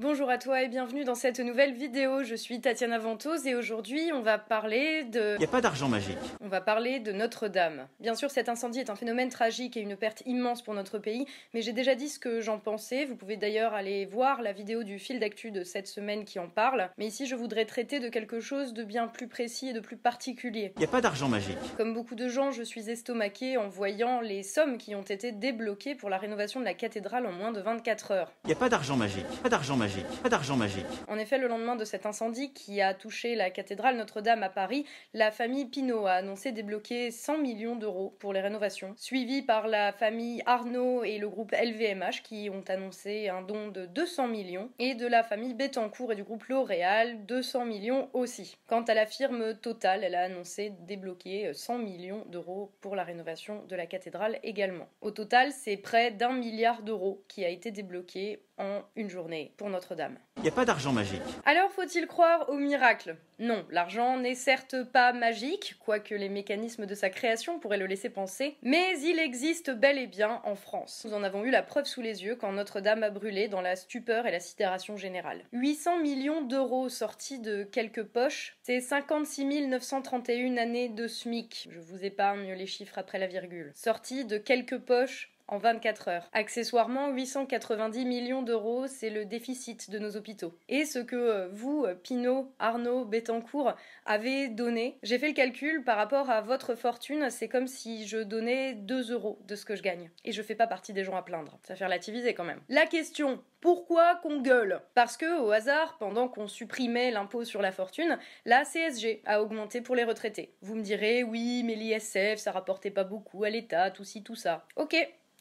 Bonjour à toi et bienvenue dans cette nouvelle vidéo. Je suis Tatiana Ventose et aujourd'hui on va parler de... Il n'y a pas d'argent magique. On va parler de Notre-Dame. Bien sûr cet incendie est un phénomène tragique et une perte immense pour notre pays, mais j'ai déjà dit ce que j'en pensais. Vous pouvez d'ailleurs aller voir la vidéo du fil d'actu de cette semaine qui en parle. Mais ici je voudrais traiter de quelque chose de bien plus précis et de plus particulier. Il n'y a pas d'argent magique. Comme beaucoup de gens, je suis estomaquée en voyant les sommes qui ont été débloquées pour la rénovation de la cathédrale en moins de 24 heures. Il n'y a pas d'argent magique. Pas d'argent magique. Pas d'argent magique. En effet, le lendemain de cet incendie qui a touché la cathédrale Notre-Dame à Paris, la famille Pinault a annoncé débloquer 100 millions d'euros pour les rénovations, suivi par la famille Arnaud et le groupe LVMH qui ont annoncé un don de 200 millions, et de la famille Bettencourt et du groupe L'Oréal 200 millions aussi. Quant à la firme Total, elle a annoncé débloquer 100 millions d'euros pour la rénovation de la cathédrale également. Au total, c'est près d'un milliard d'euros qui a été débloqué en une journée pour Notre-Dame. Il n'y a pas d'argent magique. Alors faut-il croire au miracle? Non, l'argent n'est certes pas magique, quoique les mécanismes de sa création pourraient le laisser penser, mais il existe bel et bien en France. Nous en avons eu la preuve sous les yeux quand Notre-Dame a brûlé dans la stupeur et la sidération générale. 800 millions d'euros sortis de quelques poches, c'est 56 931 années de SMIC. Je vous épargne les chiffres après la virgule. Sortis de quelques poches en 24 heures. Accessoirement, 890 millions d'euros, c'est le déficit de nos hôpitaux. Et ce que euh, vous, Pinault, Arnaud, Bettencourt, avez donné, j'ai fait le calcul par rapport à votre fortune, c'est comme si je donnais 2 euros de ce que je gagne. Et je fais pas partie des gens à plaindre. Ça fait relativiser quand même. La question, pourquoi qu'on gueule? Parce que, au hasard, pendant qu'on supprimait l'impôt sur la fortune, la CSG a augmenté pour les retraités. Vous me direz, oui, mais l'ISF, ça rapportait pas beaucoup à l'État, tout ci, tout ça. Ok,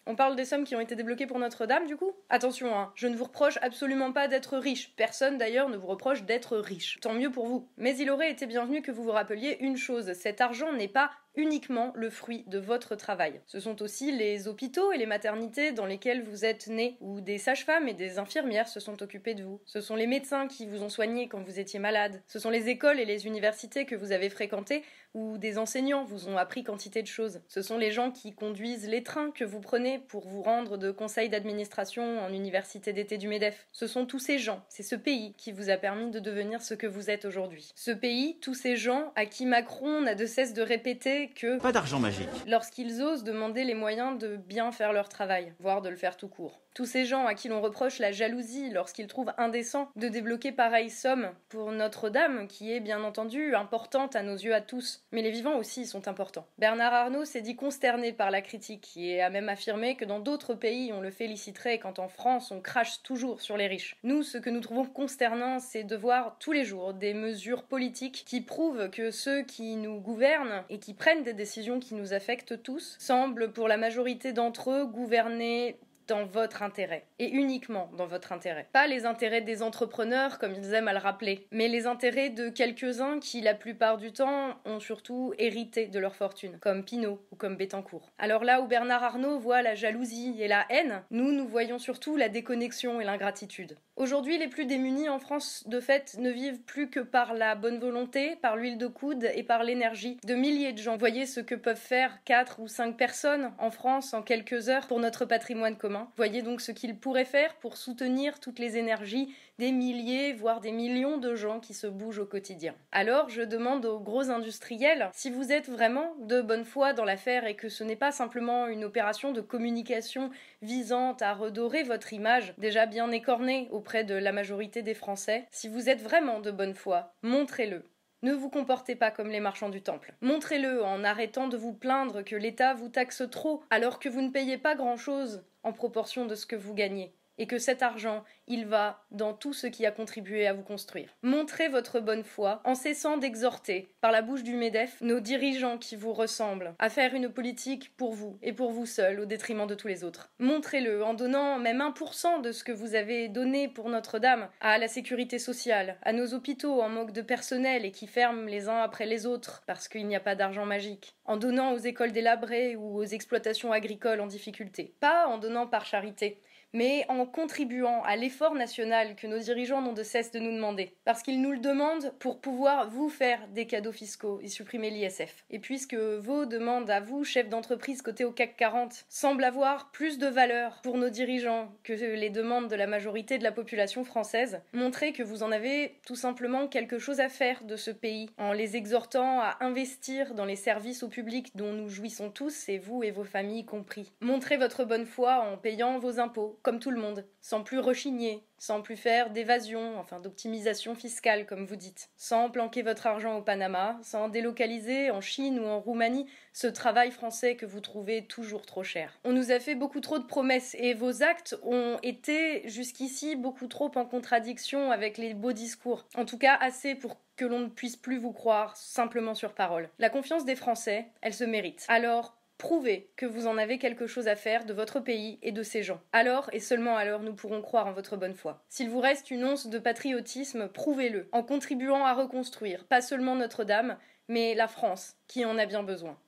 on parle des sommes qui ont été débloquées pour Notre-Dame, du coup? Attention, hein, je ne vous reproche absolument pas d'être riche. Personne d'ailleurs ne vous reproche d'être riche. Tant mieux pour vous. Mais il aurait été bienvenu que vous vous rappeliez une chose cet argent n'est pas uniquement le fruit de votre travail. Ce sont aussi les hôpitaux et les maternités dans lesquels vous êtes né, où des sages-femmes et des infirmières se sont occupés de vous. Ce sont les médecins qui vous ont soigné quand vous étiez malade. Ce sont les écoles et les universités que vous avez fréquentées, où des enseignants vous ont appris quantité de choses. Ce sont les gens qui conduisent les trains que vous prenez pour vous rendre de conseil d'administration en université d'été du MEDEF. Ce sont tous ces gens, c'est ce pays qui vous a permis de devenir ce que vous êtes aujourd'hui. Ce pays, tous ces gens à qui Macron n'a de cesse de répéter que Pas d'argent magique. lorsqu'ils osent demander les moyens de bien faire leur travail, voire de le faire tout court. Tous ces gens à qui l'on reproche la jalousie lorsqu'ils trouvent indécent de débloquer pareille somme pour Notre-Dame, qui est bien entendu importante à nos yeux à tous, mais les vivants aussi sont importants. Bernard Arnault s'est dit consterné par la critique et a même affirmé que dans d'autres pays on le féliciterait quand en France on crache toujours sur les riches. Nous, ce que nous trouvons consternant, c'est de voir tous les jours des mesures politiques qui prouvent que ceux qui nous gouvernent et qui prennent des décisions qui nous affectent tous semblent pour la majorité d'entre eux gouverner dans votre intérêt, et uniquement dans votre intérêt. Pas les intérêts des entrepreneurs, comme ils aiment à le rappeler, mais les intérêts de quelques-uns qui, la plupart du temps, ont surtout hérité de leur fortune, comme Pinault ou comme Bettencourt. Alors là où Bernard Arnault voit la jalousie et la haine, nous, nous voyons surtout la déconnexion et l'ingratitude. Aujourd'hui, les plus démunis en France, de fait, ne vivent plus que par la bonne volonté, par l'huile de coude et par l'énergie de milliers de gens. Voyez ce que peuvent faire 4 ou 5 personnes en France en quelques heures pour notre patrimoine commun. Voyez donc ce qu'ils pourraient faire pour soutenir toutes les énergies des milliers, voire des millions de gens qui se bougent au quotidien. Alors, je demande aux gros industriels si vous êtes vraiment de bonne foi dans l'affaire et que ce n'est pas simplement une opération de communication visant à redorer votre image, déjà bien écornée auprès de la majorité des Français. Si vous êtes vraiment de bonne foi, montrez-le. Ne vous comportez pas comme les marchands du temple. Montrez-le en arrêtant de vous plaindre que l'État vous taxe trop alors que vous ne payez pas grand-chose en proportion de ce que vous gagnez et que cet argent, il va dans tout ce qui a contribué à vous construire. Montrez votre bonne foi en cessant d'exhorter, par la bouche du MEDEF, nos dirigeants qui vous ressemblent, à faire une politique pour vous et pour vous seul au détriment de tous les autres. Montrez-le en donnant même 1% de ce que vous avez donné pour Notre-Dame à la sécurité sociale, à nos hôpitaux en manque de personnel et qui ferment les uns après les autres parce qu'il n'y a pas d'argent magique, en donnant aux écoles délabrées ou aux exploitations agricoles en difficulté. Pas en donnant par charité, mais en contribuant à l'effort national que nos dirigeants n'ont de cesse de nous demander. Parce qu'ils nous le demandent pour pouvoir vous faire des cadeaux fiscaux et supprimer l'ISF. Et puisque vos demandes à vous, chefs d'entreprise cotés au CAC 40, semblent avoir plus de valeur pour nos dirigeants que les demandes de la majorité de la population française, montrez que vous en avez tout simplement quelque chose à faire de ce pays en les exhortant à investir dans les services au public dont nous jouissons tous, et vous et vos familles compris. Montrez votre bonne foi en payant vos impôts, comme tout le monde, sans plus rechigner, sans plus faire d'évasion, enfin d'optimisation fiscale, comme vous dites, sans planquer votre argent au Panama, sans délocaliser en Chine ou en Roumanie ce travail français que vous trouvez toujours trop cher. On nous a fait beaucoup trop de promesses et vos actes ont été jusqu'ici beaucoup trop en contradiction avec les beaux discours. En tout cas, assez pour que l'on ne puisse plus vous croire simplement sur parole. La confiance des Français, elle se mérite. Alors, Prouvez que vous en avez quelque chose à faire de votre pays et de ses gens. Alors, et seulement alors, nous pourrons croire en votre bonne foi. S'il vous reste une once de patriotisme, prouvez-le, en contribuant à reconstruire, pas seulement Notre-Dame, mais la France, qui en a bien besoin.